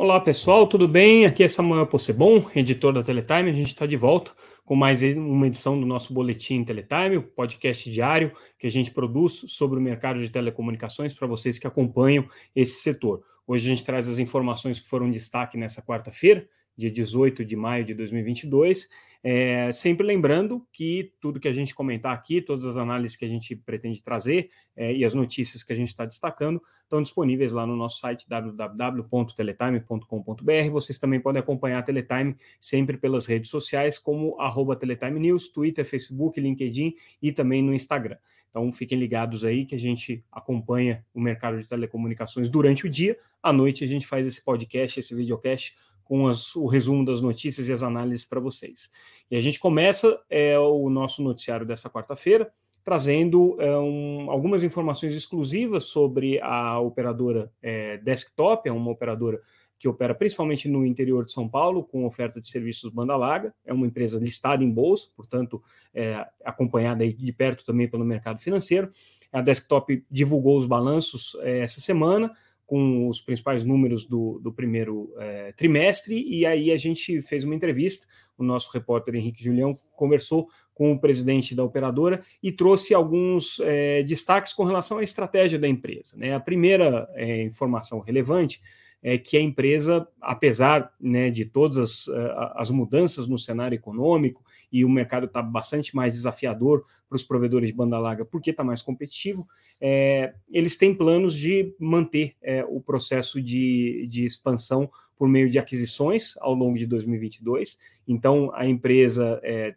Olá pessoal, tudo bem? Aqui é Samuel Possebon, editor da Teletime. A gente está de volta com mais uma edição do nosso Boletim Teletime, o podcast diário que a gente produz sobre o mercado de telecomunicações para vocês que acompanham esse setor. Hoje a gente traz as informações que foram destaque nessa quarta-feira, dia 18 de maio de 2022, é, sempre lembrando que tudo que a gente comentar aqui, todas as análises que a gente pretende trazer é, e as notícias que a gente está destacando estão disponíveis lá no nosso site www.teletime.com.br. Vocês também podem acompanhar a Teletime sempre pelas redes sociais, como arroba Teletime News, Twitter, Facebook, LinkedIn e também no Instagram. Então fiquem ligados aí que a gente acompanha o mercado de telecomunicações durante o dia. À noite a gente faz esse podcast, esse videocast com as, o resumo das notícias e as análises para vocês. E a gente começa é, o nosso noticiário dessa quarta-feira, trazendo é, um, algumas informações exclusivas sobre a operadora é, Desktop, é uma operadora que opera principalmente no interior de São Paulo, com oferta de serviços banda larga. É uma empresa listada em bolsa, portanto, é, acompanhada de perto também pelo mercado financeiro. A Desktop divulgou os balanços é, essa semana, com os principais números do, do primeiro é, trimestre, e aí a gente fez uma entrevista. O nosso repórter Henrique Julião conversou com o presidente da operadora e trouxe alguns é, destaques com relação à estratégia da empresa. Né? A primeira é, informação relevante é que a empresa, apesar né, de todas as, eh, as mudanças no cenário econômico e o mercado está bastante mais desafiador para os provedores de banda larga porque está mais competitivo, é, eles têm planos de manter é, o processo de, de expansão por meio de aquisições ao longo de 2022. Então, a empresa é,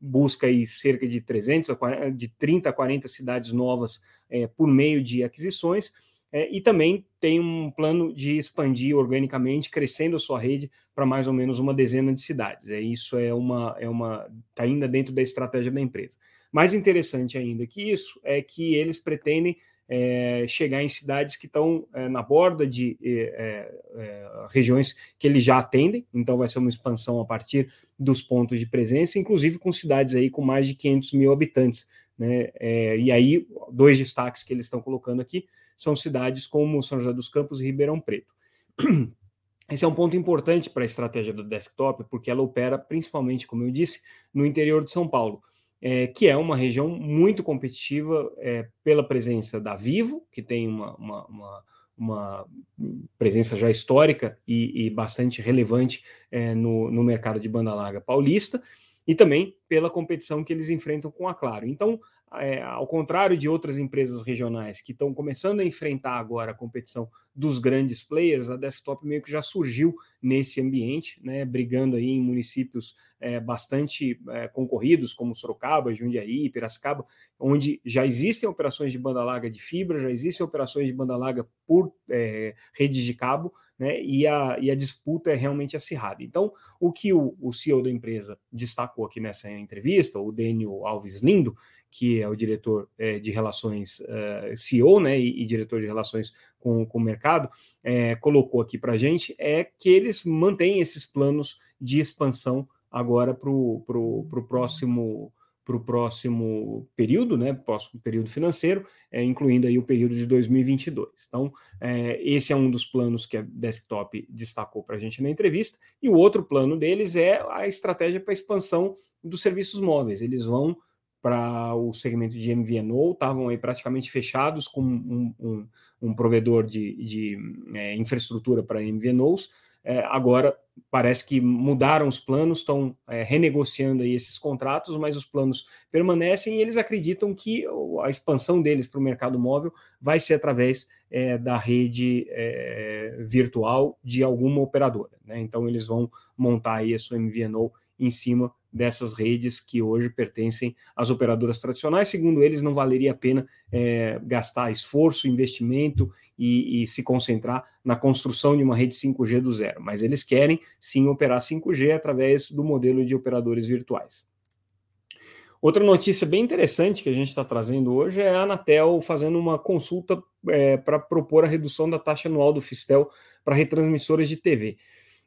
busca aí cerca de 300, de 30 a 40 cidades novas é, por meio de aquisições é, e também tem um plano de expandir organicamente, crescendo a sua rede para mais ou menos uma dezena de cidades. É, isso é uma é uma está ainda dentro da estratégia da empresa. Mais interessante ainda que isso é que eles pretendem é, chegar em cidades que estão é, na borda de é, é, regiões que eles já atendem, então vai ser uma expansão a partir dos pontos de presença, inclusive com cidades aí com mais de 500 mil habitantes. Né? É, e aí, dois destaques que eles estão colocando aqui são cidades como São José dos Campos e Ribeirão Preto. Esse é um ponto importante para a estratégia do desktop, porque ela opera principalmente, como eu disse, no interior de São Paulo, é, que é uma região muito competitiva é, pela presença da Vivo, que tem uma, uma, uma, uma presença já histórica e, e bastante relevante é, no, no mercado de banda larga paulista, e também pela competição que eles enfrentam com a Claro. Então, é, ao contrário de outras empresas regionais que estão começando a enfrentar agora a competição dos grandes players, a Desktop meio que já surgiu nesse ambiente, né, brigando aí em municípios é, bastante é, concorridos, como Sorocaba, Jundiaí, Piracicaba, onde já existem operações de banda larga de fibra, já existem operações de banda larga por é, redes de cabo, né, e, a, e a disputa é realmente acirrada. Então, o que o, o CEO da empresa destacou aqui nessa entrevista, o Daniel Alves Lindo, que é o diretor é, de relações, é, CEO, né, e, e, diretor de relações com, com o mercado, é, colocou aqui para a gente, é que eles mantêm esses planos de expansão agora para o próximo para o próximo período, né, próximo período financeiro, é, incluindo aí o período de 2022. Então, é, esse é um dos planos que a Desktop destacou para a gente na entrevista, e o outro plano deles é a estratégia para expansão dos serviços móveis. Eles vão para o segmento de MVNO, estavam aí praticamente fechados com um, um, um provedor de, de é, infraestrutura para MVNOs. É, agora parece que mudaram os planos, estão é, renegociando aí esses contratos, mas os planos permanecem e eles acreditam que a expansão deles para o mercado móvel vai ser através é, da rede é, virtual de alguma operadora. Né? Então eles vão montar aí a sua MVNO em cima dessas redes que hoje pertencem às operadoras tradicionais. Segundo eles, não valeria a pena é, gastar esforço, investimento e, e, se concentrar na construção de uma rede 5G do zero. Mas eles querem sim operar 5G através do modelo de operadores virtuais. Outra notícia bem interessante que a gente está trazendo hoje é a Anatel fazendo uma consulta é, para propor a redução da taxa anual do Fistel para retransmissoras de TV.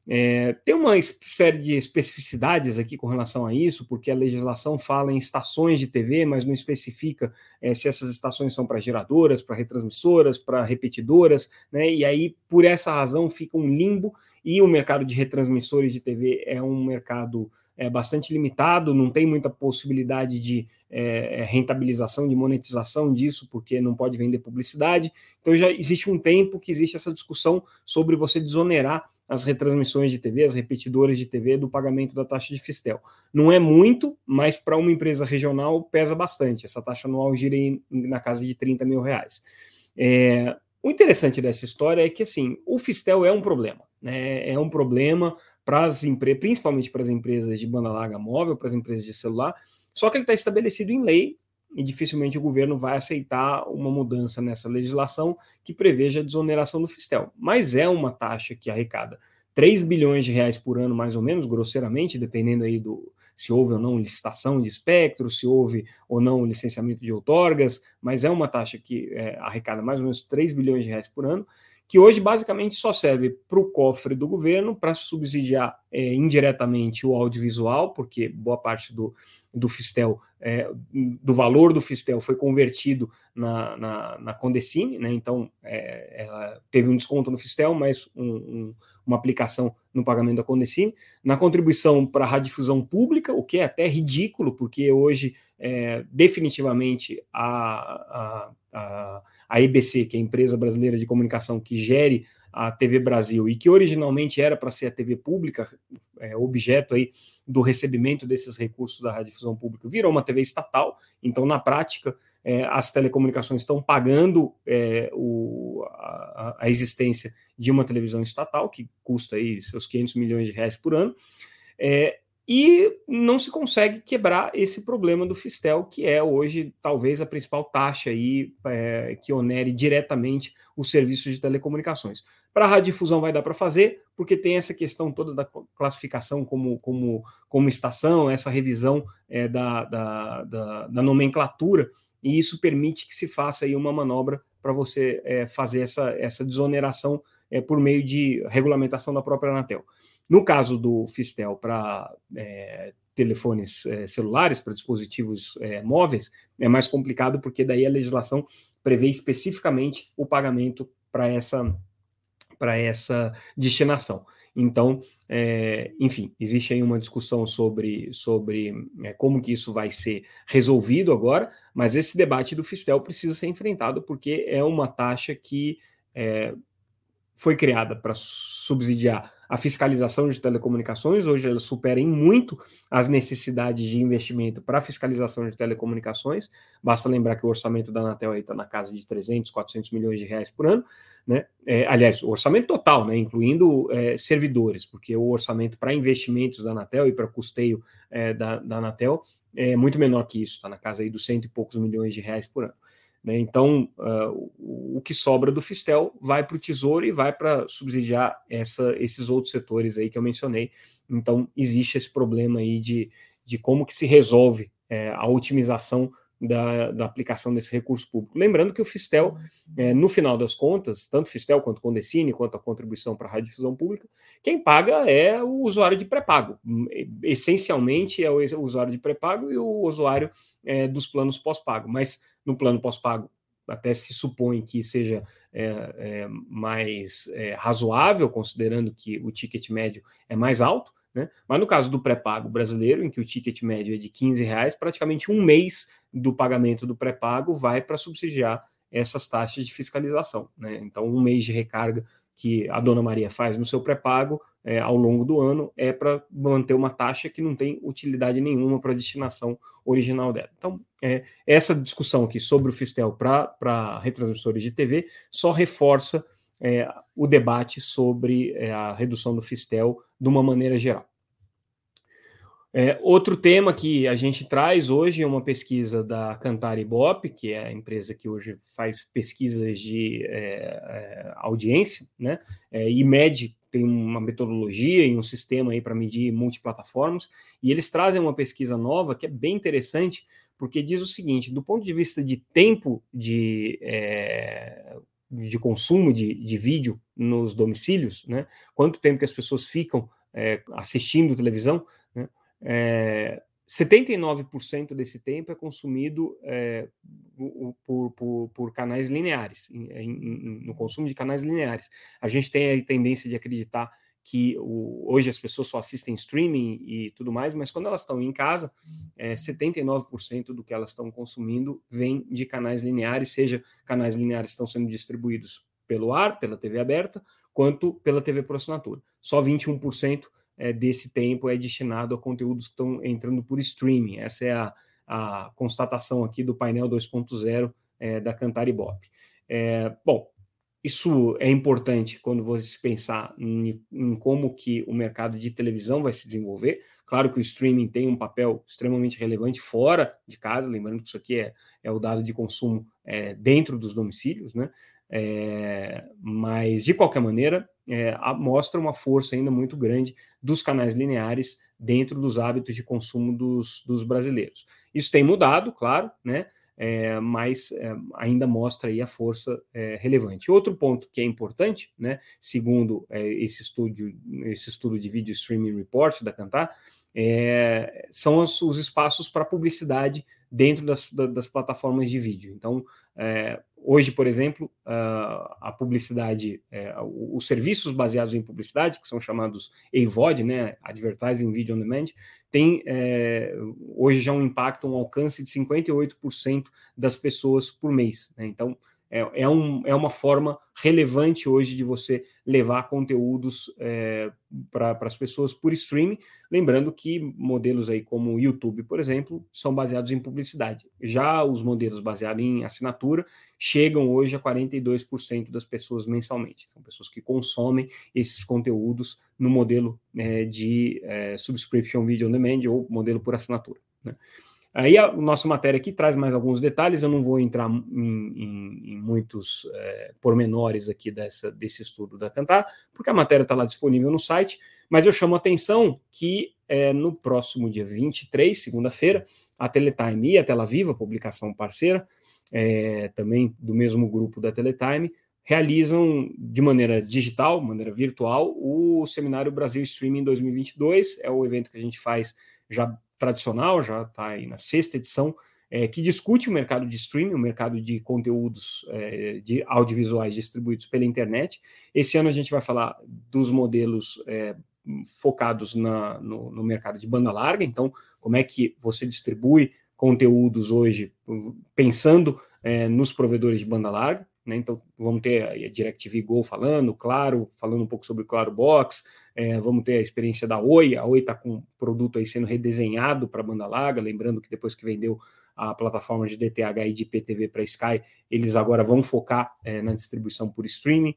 É, tem uma série de especificidades aqui com relação a isso, porque a legislação fala em estações de TV, mas não especifica é, se essas estações são para geradoras, para retransmissoras, para repetidoras, né? E aí, por essa razão, fica um limbo, e o mercado de retransmissores de TV é um mercado é, bastante limitado, não tem muita possibilidade de é, é, rentabilização, de monetização disso, porque não pode vender publicidade. Então já existe um tempo que existe essa discussão sobre você desonerar as retransmissões de TV, as repetidoras de TV, do pagamento da taxa de Fistel. Não é muito, mas para uma empresa regional pesa bastante. Essa taxa anual gira em, na casa de 30 mil reais. É, o interessante dessa história é que assim, o Fistel é um problema, né? É um problema para as empresas, principalmente para as empresas de banda larga móvel, para as empresas de celular, só que ele está estabelecido em lei e dificilmente o governo vai aceitar uma mudança nessa legislação que preveja a desoneração do Fistel. Mas é uma taxa que arrecada 3 bilhões de reais por ano, mais ou menos, grosseiramente, dependendo aí do se houve ou não licitação de espectro, se houve ou não licenciamento de outorgas, mas é uma taxa que é, arrecada mais ou menos 3 bilhões de reais por ano, que hoje basicamente só serve para o cofre do governo para subsidiar é, indiretamente o audiovisual, porque boa parte do, do Fistel, é, do valor do Fistel foi convertido na, na, na Condecine, né? então é, ela teve um desconto no Fistel, mas um, um, uma aplicação no pagamento da Condecine, na contribuição para a radiodifusão pública, o que é até ridículo, porque hoje é, definitivamente a, a, a a EBC, que é a empresa brasileira de comunicação que gere a TV Brasil e que originalmente era para ser a TV pública, é, objeto aí do recebimento desses recursos da radiodifusão pública, virou uma TV estatal. Então, na prática, é, as telecomunicações estão pagando é, o, a, a, existência de uma televisão estatal que custa aí seus 500 milhões de reais por ano. É, e não se consegue quebrar esse problema do Fistel, que é hoje talvez a principal taxa aí, é, que onere diretamente os serviços de telecomunicações. Para a radiodifusão vai dar para fazer, porque tem essa questão toda da classificação como, como, como estação, essa revisão é, da, da, da, da, nomenclatura, e isso permite que se faça aí uma manobra para você é, fazer essa, essa desoneração é, por meio de regulamentação da própria Anatel. No caso do Fistel para é, telefones é, celulares, para dispositivos é, móveis, é mais complicado porque daí a legislação prevê especificamente o pagamento para essa para essa destinação. Então, é, enfim, existe aí uma discussão sobre, sobre é, como que isso vai ser resolvido agora, mas esse debate do Fistel precisa ser enfrentado porque é uma taxa que é, foi criada para subsidiar a fiscalização de telecomunicações, hoje ela supera em muito as necessidades de investimento para fiscalização de telecomunicações. Basta lembrar que o orçamento da Anatel está na casa de 300, 400 milhões de reais por ano, né? É, aliás, o orçamento total, né? incluindo é, servidores, porque o orçamento para investimentos da Anatel e para custeio é, da, da Anatel é muito menor que isso, está na casa aí dos cento e poucos milhões de reais por ano. Né? Então, uh, o, que sobra do Fistel vai para o Tesouro e vai para subsidiar essa, esses outros setores aí que eu mencionei. Então, existe esse problema aí de, de como que se resolve é, a otimização da, da, aplicação desse recurso público. Lembrando que o Fistel, é, no final das contas, tanto Fistel quanto Condecine, quanto a contribuição para a radiodifusão pública, quem paga é o usuário de pré-pago. Essencialmente é o usuário de pré-pago e o usuário é, dos planos pós-pago. Mas no plano pós-pago até se supõe que seja é, é, mais é, razoável, considerando que o ticket médio é mais alto, né? Mas no caso do pré-pago brasileiro, em que o ticket médio é de 15 reais, praticamente um mês do pagamento do pré-pago vai para subsidiar essas taxas de fiscalização. Né? Então, um mês de recarga que a dona Maria faz no seu pré-pago é, ao longo do ano é para manter uma taxa que não tem utilidade nenhuma para a destinação original dela. Então, é, essa discussão aqui sobre o Fistel para retransmissores de TV só reforça é, o debate sobre é, a redução do Fistel de uma maneira geral. É, outro tema que a gente traz hoje é uma pesquisa da Cantar Ibope, que é a empresa que hoje faz pesquisas de é, é, audiência, né? É, e mede, tem uma metodologia e um sistema aí para medir multiplataformas, e eles trazem uma pesquisa nova que é bem interessante, porque diz o seguinte: do ponto de vista de tempo de, é, de consumo de, de vídeo nos domicílios, né? Quanto tempo que as pessoas ficam é, assistindo televisão, né? É, 79% desse tempo é consumido é, por, por, por, canais lineares, em, em, no consumo de canais lineares. A gente tem a tendência de acreditar que o, hoje as pessoas só assistem streaming e tudo mais, mas quando elas estão em casa, é, 79% do que elas estão consumindo vem de canais lineares, seja canais lineares estão sendo distribuídos pelo ar, pela TV aberta, quanto pela TV por assinatura. Só 21% é, desse tempo é destinado a conteúdos que estão entrando por streaming. Essa é a, a constatação aqui do painel 2.0 é, da Cantar Ibope. É, bom, isso é importante quando você pensar em, em, como que o mercado de televisão vai se desenvolver. Claro que o streaming tem um papel extremamente relevante fora de casa, lembrando que isso aqui é, é o dado de consumo é, dentro dos domicílios, né? É, mas, de qualquer maneira, é, mostra uma força ainda muito grande dos canais lineares dentro dos hábitos de consumo dos, dos brasileiros. Isso tem mudado, claro, né? É, mas é, ainda mostra aí a força é, relevante. Outro ponto que é importante, né, segundo é, esse, estudo, esse estudo de Video Streaming Report da Cantar, é, são os, os espaços para publicidade dentro das, das, plataformas de vídeo. Então, é, hoje, por exemplo, a, publicidade, é, os serviços baseados em publicidade, que são chamados AVOD, né, Advertising Video on Demand, tem é, hoje já um impacto, um alcance de 58% das pessoas por mês. Né? Então, é, é, um, é uma forma relevante hoje de você levar conteúdos é, para as pessoas por streaming, lembrando que modelos aí como o YouTube, por exemplo, são baseados em publicidade. Já os modelos baseados em assinatura chegam hoje a 42% das pessoas mensalmente. São pessoas que consomem esses conteúdos no modelo é, de é, subscription video on demand ou modelo por assinatura. Né? Aí a nossa matéria aqui traz mais alguns detalhes, eu não vou entrar em, em, em muitos é, pormenores aqui dessa, desse estudo da Cantar, porque a matéria está lá disponível no site, mas eu chamo a atenção que é, no próximo dia 23, segunda-feira, a Teletime e a Tela Viva, publicação parceira, é, também do mesmo grupo da Teletime, realizam de maneira digital, maneira virtual, o Seminário Brasil Streaming 2022. É o evento que a gente faz já tradicional, já está aí na sexta edição, é, que discute o mercado de streaming, o mercado de conteúdos é, de audiovisuais distribuídos pela internet. Esse ano a gente vai falar dos modelos é, focados na, no, no, mercado de banda larga, então, como é que você distribui conteúdos hoje pensando é, nos provedores de banda larga. Né? Então, vamos ter a DirecTV Go falando, claro, falando um pouco sobre o Claro Box, é, vamos ter a experiência da Oi, a Oi está com um produto aí sendo redesenhado para banda larga, lembrando que depois que vendeu a plataforma de DTH e de IPTV para Sky, eles agora vão focar é, na distribuição por streaming.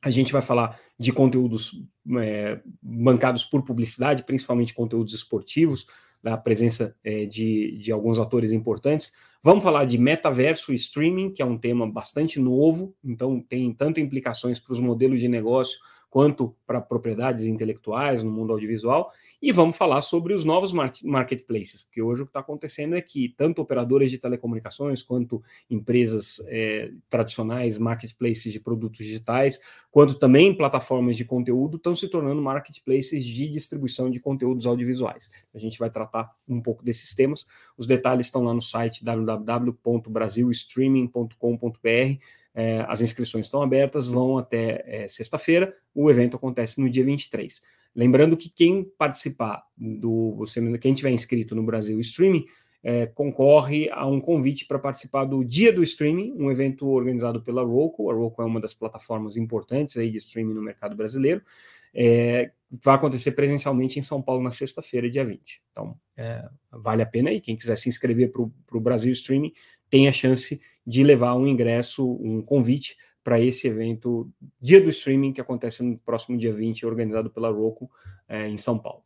A gente vai falar de conteúdos é, bancados por publicidade, principalmente conteúdos esportivos, da presença é, de, de alguns atores importantes. Vamos falar de metaverso e streaming, que é um tema bastante novo, então tem tanto implicações para os modelos de negócio quanto para propriedades intelectuais no mundo audiovisual. E vamos falar sobre os novos marketplaces, porque hoje o que está acontecendo é que tanto operadores de telecomunicações quanto empresas é, tradicionais, marketplaces de produtos digitais, quanto também plataformas de conteúdo estão se tornando marketplaces de distribuição de conteúdos audiovisuais. A gente vai tratar um pouco desses temas. Os detalhes estão lá no site www.brasilstreaming.com.br. É, as inscrições estão abertas, vão até é, sexta-feira. O evento acontece no dia 23. Lembrando que quem participar do quem tiver inscrito no Brasil Streaming é, concorre a um convite para participar do Dia do Streaming, um evento organizado pela Roku. A Roku é uma das plataformas importantes aí de streaming no mercado brasileiro. É, vai acontecer presencialmente em São Paulo na sexta-feira, dia 20. Então, é, vale a pena aí. Quem quiser se inscrever para o Brasil Streaming tem a chance de levar um ingresso, um convite para esse evento Dia do Streaming, que acontece no próximo dia 20, organizado pela Roku é, em São Paulo.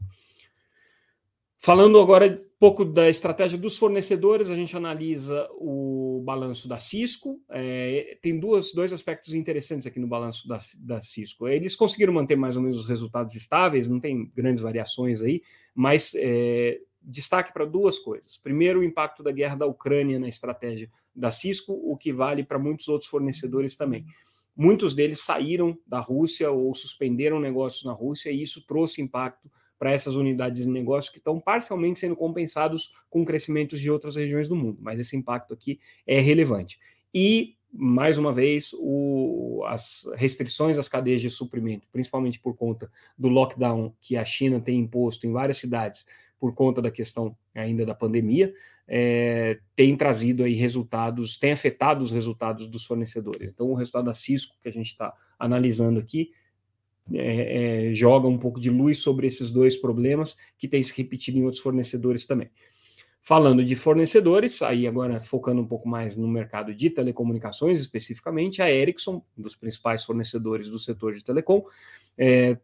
Falando agora um pouco da estratégia dos fornecedores, a gente analisa o balanço da Cisco. É, tem duas, dois aspectos interessantes aqui no balanço da, da Cisco. Eles conseguiram manter mais ou menos os resultados estáveis, não tem grandes variações aí, mas é, destaque para duas coisas. Primeiro, o impacto da guerra da Ucrânia na estratégia da Cisco, o que vale para muitos outros fornecedores também. Muitos deles saíram da Rússia ou suspenderam negócios na Rússia, e isso trouxe impacto para essas unidades de negócio que estão parcialmente sendo compensados com crescimentos de outras regiões do mundo, mas esse impacto aqui é relevante. E, mais uma vez, o, as restrições às cadeias de suprimento, principalmente por conta do lockdown que a China tem imposto em várias cidades por conta da questão ainda da pandemia, é, tem trazido aí resultados, tem afetado os resultados dos fornecedores. Então, o resultado da Cisco que a gente está analisando aqui é, é, joga um pouco de luz sobre esses dois problemas que têm se repetido em outros fornecedores também. Falando de fornecedores, aí agora focando um pouco mais no mercado de telecomunicações, especificamente, a Ericsson, um dos principais fornecedores do setor de telecom, é,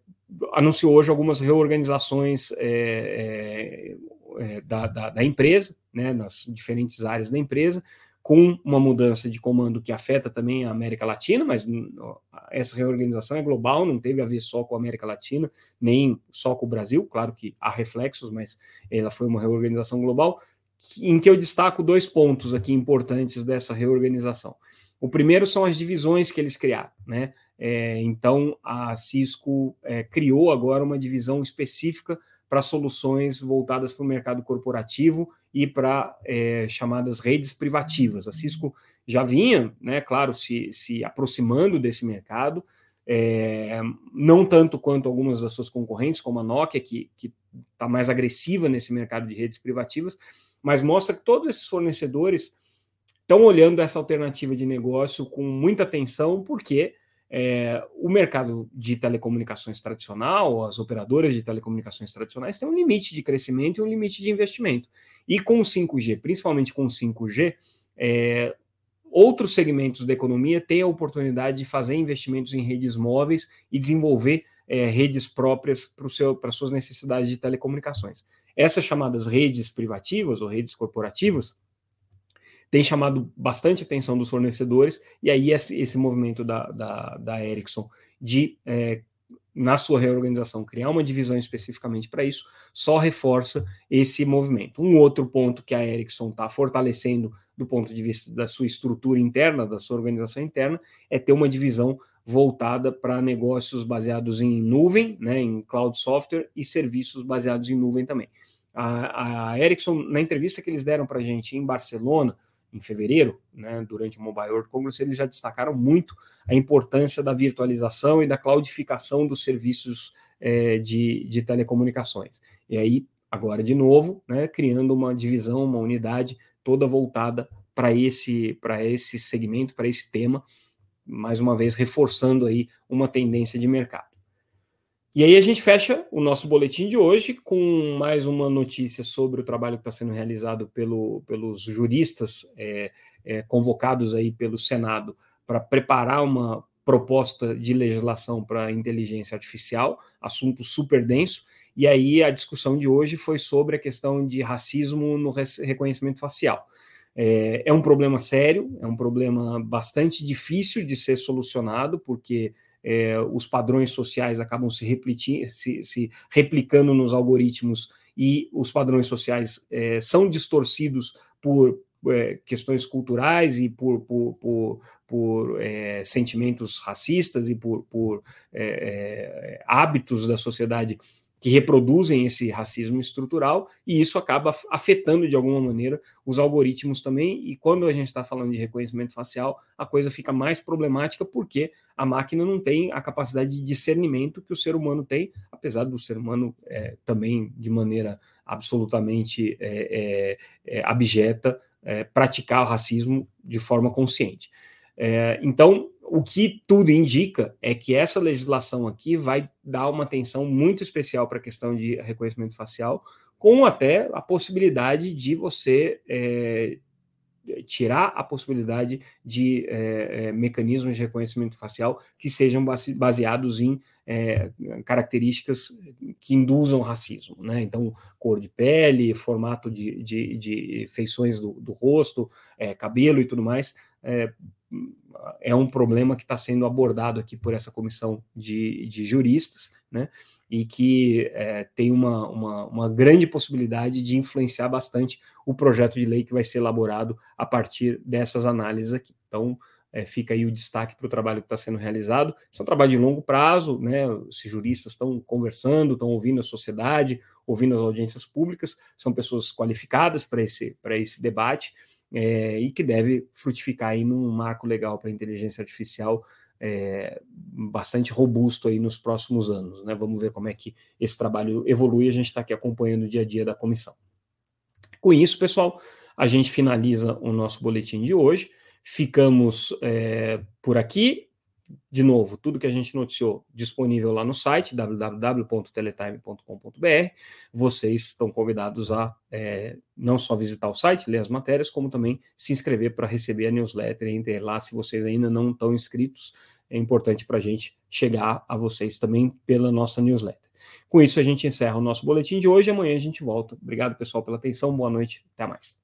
anunciou hoje algumas reorganizações é, é, é da, da, da, empresa, né, nas diferentes áreas da empresa, com uma mudança de comando que afeta também a América Latina, mas essa reorganização é global, não teve a ver só com a América Latina, nem só com o Brasil, claro que há reflexos, mas ela foi uma reorganização global, em que eu destaco dois pontos aqui importantes dessa reorganização. O primeiro são as divisões que eles criaram, né? É, então a Cisco é, criou agora uma divisão específica para soluções voltadas para o mercado corporativo e para é, chamadas redes privativas. A Cisco já vinha, né, claro, se, se aproximando desse mercado, é, não tanto quanto algumas das suas concorrentes, como a Nokia, que está mais agressiva nesse mercado de redes privativas, mas mostra que todos esses fornecedores estão olhando essa alternativa de negócio com muita atenção, porque é, o mercado de telecomunicações tradicional, as operadoras de telecomunicações tradicionais, têm um limite de crescimento e um limite de investimento. E com o 5G, principalmente com o 5G, é, outros segmentos da economia têm a oportunidade de fazer investimentos em redes móveis e desenvolver é, redes próprias para suas necessidades de telecomunicações. Essas chamadas redes privativas ou redes corporativas tem chamado bastante atenção dos fornecedores, e aí esse, esse movimento da, da, da Ericsson de, é, na sua reorganização, criar uma divisão especificamente para isso, só reforça esse movimento. Um outro ponto que a Ericsson está fortalecendo do ponto de vista da sua estrutura interna, da sua organização interna, é ter uma divisão voltada para negócios baseados em nuvem, né, em cloud software e serviços baseados em nuvem também. A, a Ericsson, na entrevista que eles deram para a gente em Barcelona, em fevereiro, né, durante o Mobile World Congress, eles já destacaram muito a importância da virtualização e da cloudificação dos serviços é, de, de telecomunicações. E aí, agora de novo, né, criando uma divisão, uma unidade toda voltada para esse, esse segmento, para esse tema, mais uma vez reforçando aí uma tendência de mercado. E aí a gente fecha o nosso boletim de hoje com mais uma notícia sobre o trabalho que está sendo realizado pelo, pelos juristas é, é, convocados aí pelo Senado para preparar uma proposta de legislação para inteligência artificial, assunto super denso. E aí a discussão de hoje foi sobre a questão de racismo no reconhecimento facial. É, é um problema sério, é um problema bastante difícil de ser solucionado, porque é, os padrões sociais acabam se, se, se, replicando nos algoritmos e os padrões sociais é, são distorcidos por é, questões culturais e por, por, por, por é, sentimentos racistas e por, é, é, hábitos da sociedade que reproduzem esse racismo estrutural, e isso acaba afetando de alguma maneira os algoritmos também. E quando a gente está falando de reconhecimento facial, a coisa fica mais problemática porque a máquina não tem a capacidade de discernimento que o ser humano tem, apesar do ser humano é, também, de maneira absolutamente é, é, é abjeta, é, praticar o racismo de forma consciente. É, então, o que tudo indica é que essa legislação aqui vai dar uma atenção muito especial para a questão de reconhecimento facial, com até a possibilidade de você é, tirar a possibilidade de é, é, mecanismos de reconhecimento facial que sejam baseados em é, características que induzam racismo, né? Então, cor de pele, formato de, de, de feições do, do rosto, é, cabelo e tudo mais, é, um problema que está sendo abordado aqui por essa comissão de, de juristas, né? E que é, tem uma, uma, uma, grande possibilidade de influenciar bastante o projeto de lei que vai ser elaborado a partir dessas análises aqui. Então, é, fica aí o destaque para o trabalho que está sendo realizado. Isso é um trabalho de longo prazo, né? Os juristas estão conversando, estão ouvindo a sociedade, ouvindo as audiências públicas, são pessoas qualificadas para esse, esse debate é, e que deve frutificar aí num marco legal para a inteligência artificial é, bastante robusto aí nos próximos anos. Né? Vamos ver como é que esse trabalho evolui. A gente está aqui acompanhando o dia a dia da comissão. Com isso, pessoal, a gente finaliza o nosso boletim de hoje. Ficamos é, por aqui. De novo, tudo que a gente noticiou disponível lá no site www.teletime.com.br. Vocês estão convidados a é, não só visitar o site, ler as matérias, como também se inscrever para receber a newsletter. Entre lá, se vocês ainda não estão inscritos, é importante para a gente chegar a vocês também pela nossa newsletter. Com isso, a gente encerra o nosso boletim de hoje. Amanhã a gente volta. Obrigado, pessoal, pela atenção. Boa noite. Até mais.